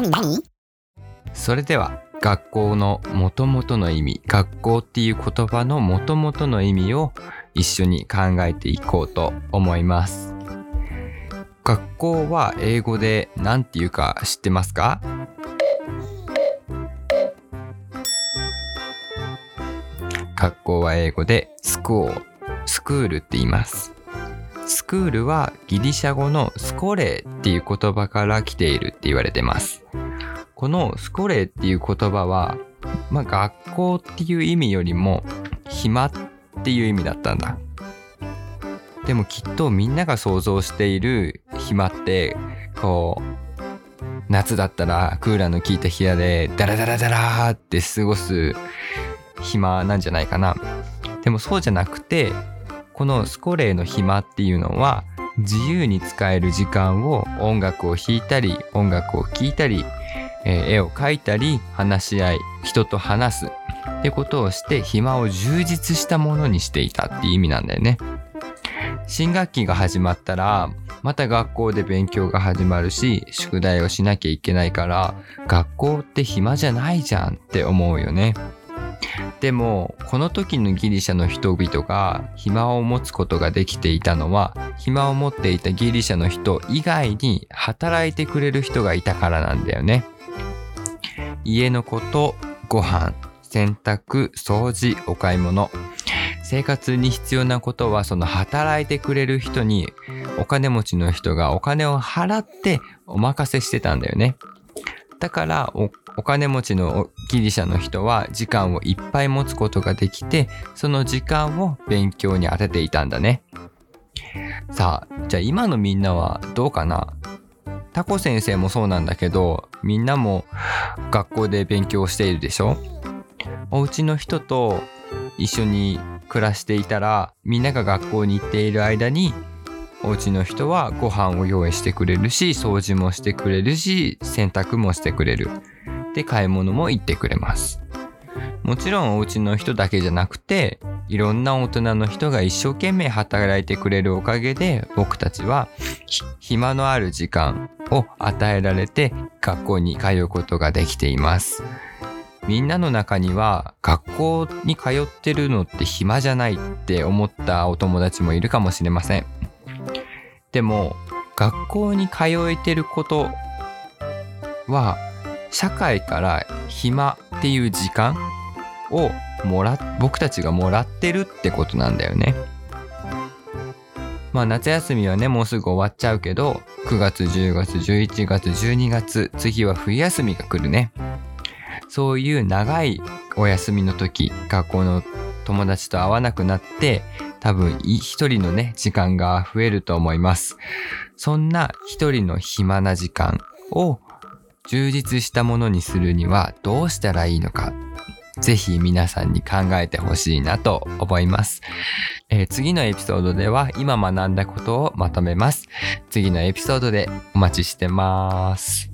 何？何？それでは学校の元々の意味学校っていう言葉の元々の意味を一緒に考えていこうと思います。学校は英語で何て言うか知ってますか？学校は英語でスクールスクールって言います。スクールはギリシャ語のスコレーっていう言葉から来ているって言われてます。このスコレーっていう言葉は、まあ、学校っていう意味よりも暇っていう意味だったんだ。でもきっとみんなが想像している暇ってこう夏だったらクーラーの効いた部屋でダラダラダラって過ごす暇なんじゃないかな。でもそうじゃなくてこのスコレーの暇っていうのは自由に使える時間を音楽を弾いたり音楽を聴いたり、えー絵を描いたり話し合い人と話すってことをして暇を充実したものにしていたっていう意味なんだよね。新学期が始まったらまた学校で勉強が始まるし宿題をしなきゃいけないから学校って暇じゃないじゃんって思うよね。でもこの時のギリシャの人々が暇を持つことができていたのは暇を持っていたギリシャの人以外に働いてくれる人がいたからなんだよね。家のことご飯洗濯掃除お買い物生活に必要なことはその働いてくれる人にお金持ちの人がお金を払ってお任せしてたんだよね。だからおお金持ちのギリシャの人は時間をいっぱい持つことができてその時間を勉強に当てていたんだね。さあじゃあ今のみんなはどうかな？タコ先生もそうなんだけどみんなも学校で勉強しているでしょ？お家の人と一緒に暮らしていたらみんなが学校に行っている間にお家の人はご飯を用意してくれるし掃除もしてくれるし洗濯もしてくれる。で買い物も行ってくれます。もちろんお家の人だけじゃなくていろんな大人の人が一生懸命働いてくれるおかげで僕たちは暇のある時間を与えられて学校に通うことができています。みんなの中には学校に通ってるのって暇じゃないって思ったお友達もいるかもしれません。でも学校に通えてることは社会から暇っていう時間をもら僕たちがもらってるってことなんだよね。まあ夏休みはねもうすぐ終わっちゃうけど9月10月11月12月次は冬休みが来るね。そういう長いお休みの時学校の友達と会わなくなって多分一人のね時間が増えると思います。そんな一人の暇な時間を充実したものにするにはどうしたらいいのかぜひ皆さんに考えてほしいなと思います、えー次のエピソードでは今学んだことをまとめます。次のエピソードでお待ちしてます。